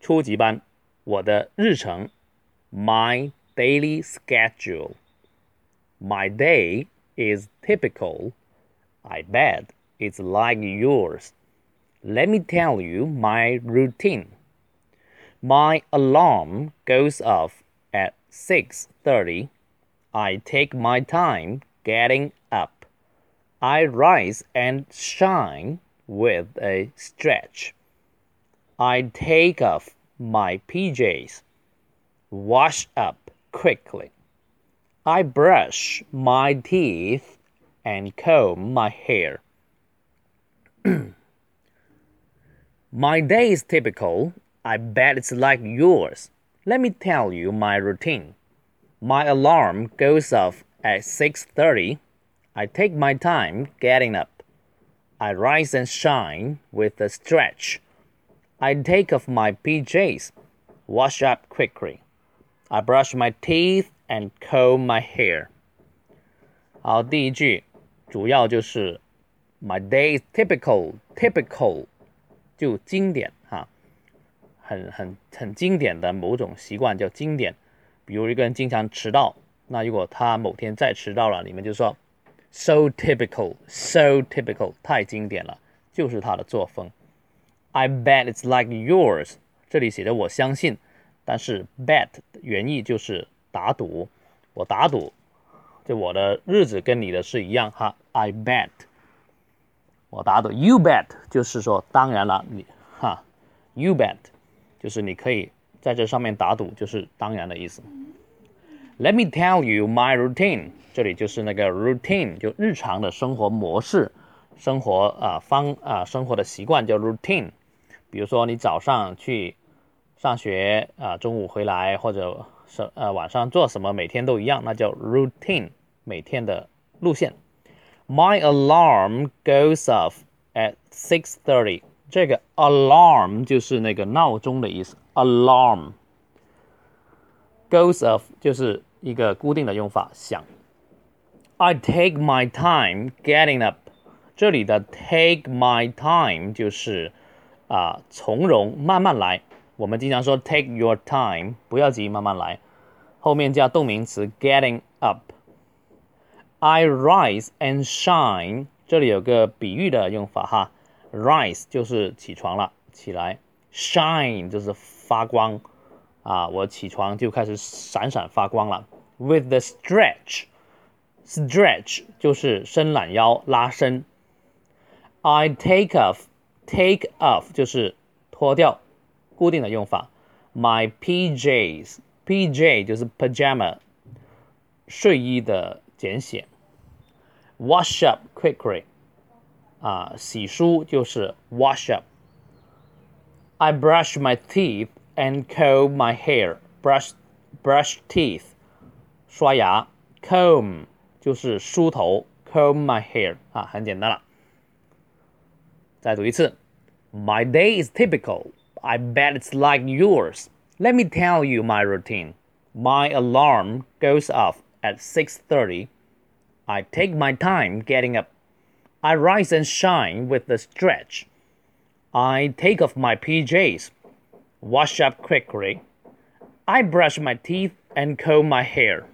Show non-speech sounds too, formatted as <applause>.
初级班，我的日程，my daily schedule. My day is typical. I bet it's like yours. Let me tell you my routine. My alarm goes off at 6:30. I take my time getting up. I rise and shine with a stretch. I take off my PJs, wash up quickly. I brush my teeth and comb my hair. <clears throat> my day is typical. I bet it's like yours. Let me tell you my routine. My alarm goes off at 6:30. I take my time getting up. I rise and shine with a stretch. I take off my PJs, wash up quickly. I brush my teeth and comb my hair. 好，第一句主要就是 My day is typical. Typical 就经典哈，很很很经典的某种习惯叫经典。比如一个人经常迟到，那如果他某天再迟到了，你们就说 so typical, so typical，太经典了，就是他的作风。 I bet it's like yours，这里写的我相信，但是 bet 原意就是打赌，我打赌，就我的日子跟你的是一样哈。I bet，我打赌，you bet 就是说当然了，你哈，you bet 就是你可以在这上面打赌，就是当然的意思。Let me tell you my routine，这里就是那个 routine，就日常的生活模式，生活啊方啊生活的习惯叫 routine。比如说你早上去上学啊，中午回来或者是呃晚上做什么，每天都一样，那叫 routine，每天的路线。My alarm goes off at six thirty。这个 alarm 就是那个闹钟的意思，alarm goes off 就是一个固定的用法，响。I take my time getting up。这里的 take my time 就是啊，从容，慢慢来。我们经常说 take your time，不要急，慢慢来。后面加动名词 getting up。I rise and shine，这里有个比喻的用法哈，rise 就是起床了，起来；shine 就是发光啊，我起床就开始闪闪发光了。With the stretch，stretch 就是伸懒腰，拉伸。I take off。Take off 就是脱掉，固定的用法。My PJs，PJ 就是 pajama，睡衣的简写。Wash up quickly，啊，洗漱就是 wash up。I brush my teeth and comb my hair. Brush brush teeth，刷牙。Comb 就是梳头，comb my hair 啊，很简单了。再读一次。 My day is typical. I bet it's like yours. Let me tell you my routine. My alarm goes off at 6:30. I take my time getting up. I rise and shine with a stretch. I take off my PJs, wash up quickly. I brush my teeth and comb my hair.